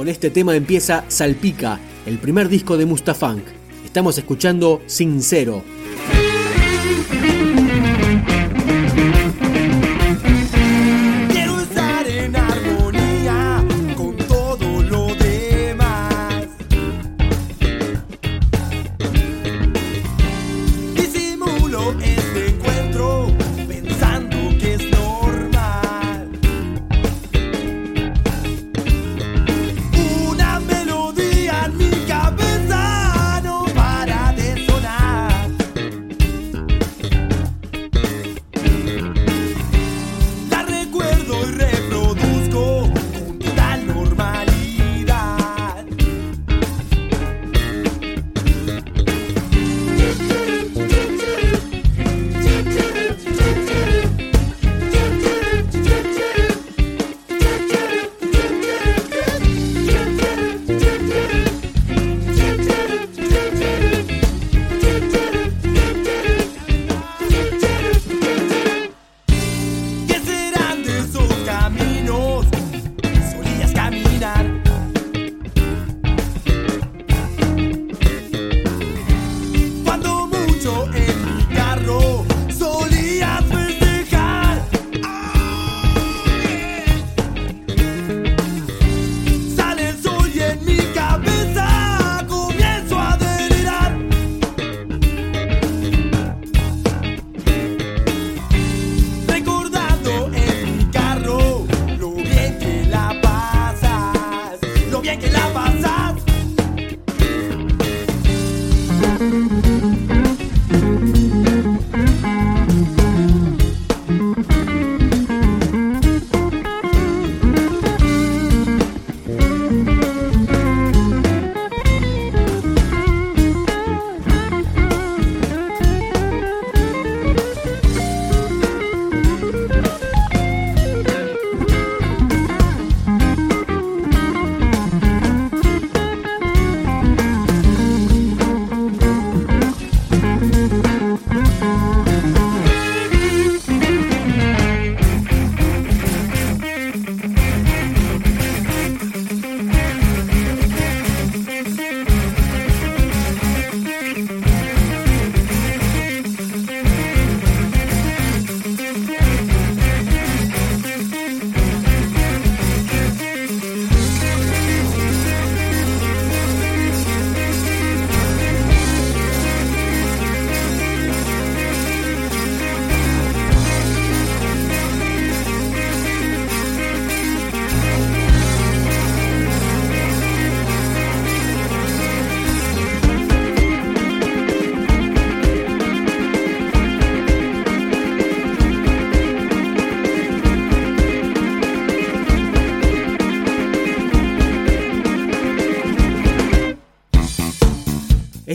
Con este tema empieza Salpica, el primer disco de Mustafunk. Estamos escuchando Sincero.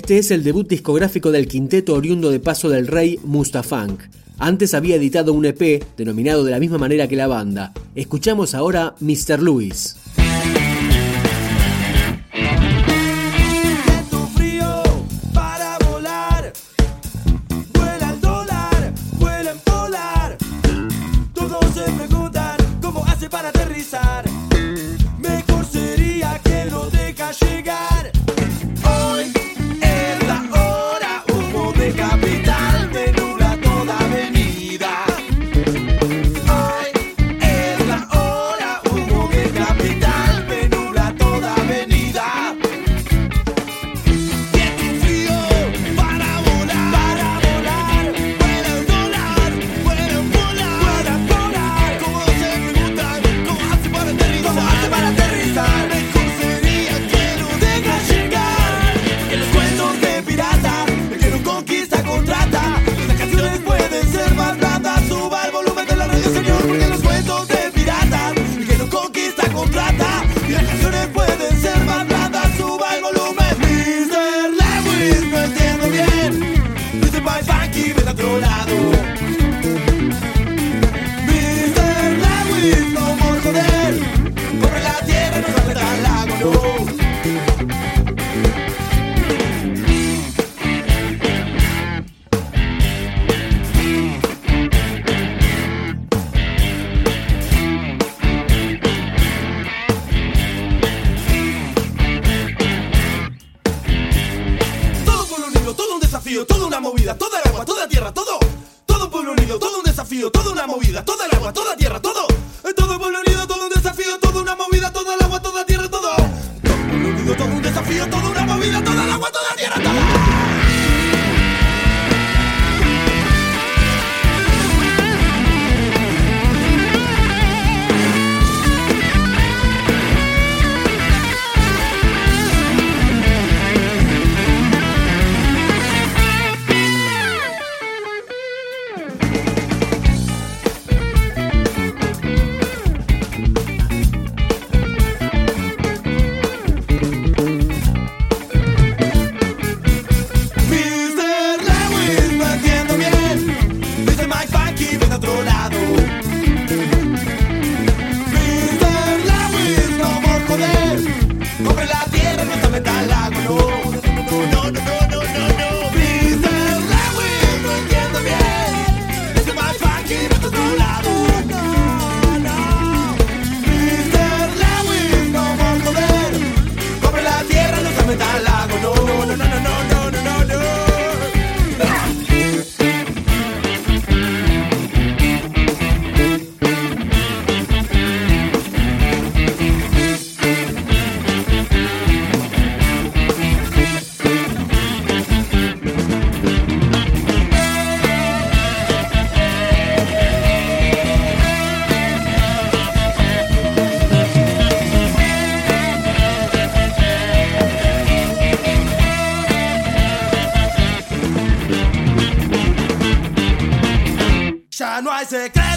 Este es el debut discográfico del quinteto oriundo de Paso del Rey Mustafunk. Antes había editado un EP denominado de la misma manera que la banda. Escuchamos ahora Mr. Louis. lío, toda una movida, toda el agua, toda tierra, todo. Todo pueblo unido, todo un desafío, toda una movida, toda el agua, toda tierra, todo. Todo pueblo unido, todo un desafío, toda una movida, toda el agua, toda tierra, todo. Todo pueblo unido, todo un desafío, toda una movida, toda el agua, toda tierra, todo. se secreto.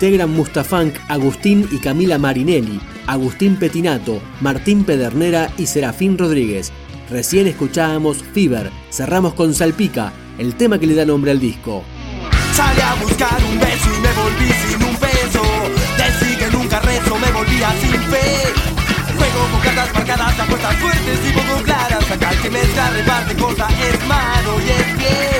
Integran Mustafunk, Agustín y Camila Marinelli, Agustín Petinato, Martín Pedernera y Serafín Rodríguez. Recién escuchábamos Fever, cerramos con Salpica, el tema que le da nombre al disco. Salí a buscar un beso y me volví sin un peso. Decí que nunca rezo, me volvía sin fe. Juego con cartas marcadas, apuestas fuertes y poco claras. Acá el que mezcla reparte cosa es mano y es pie.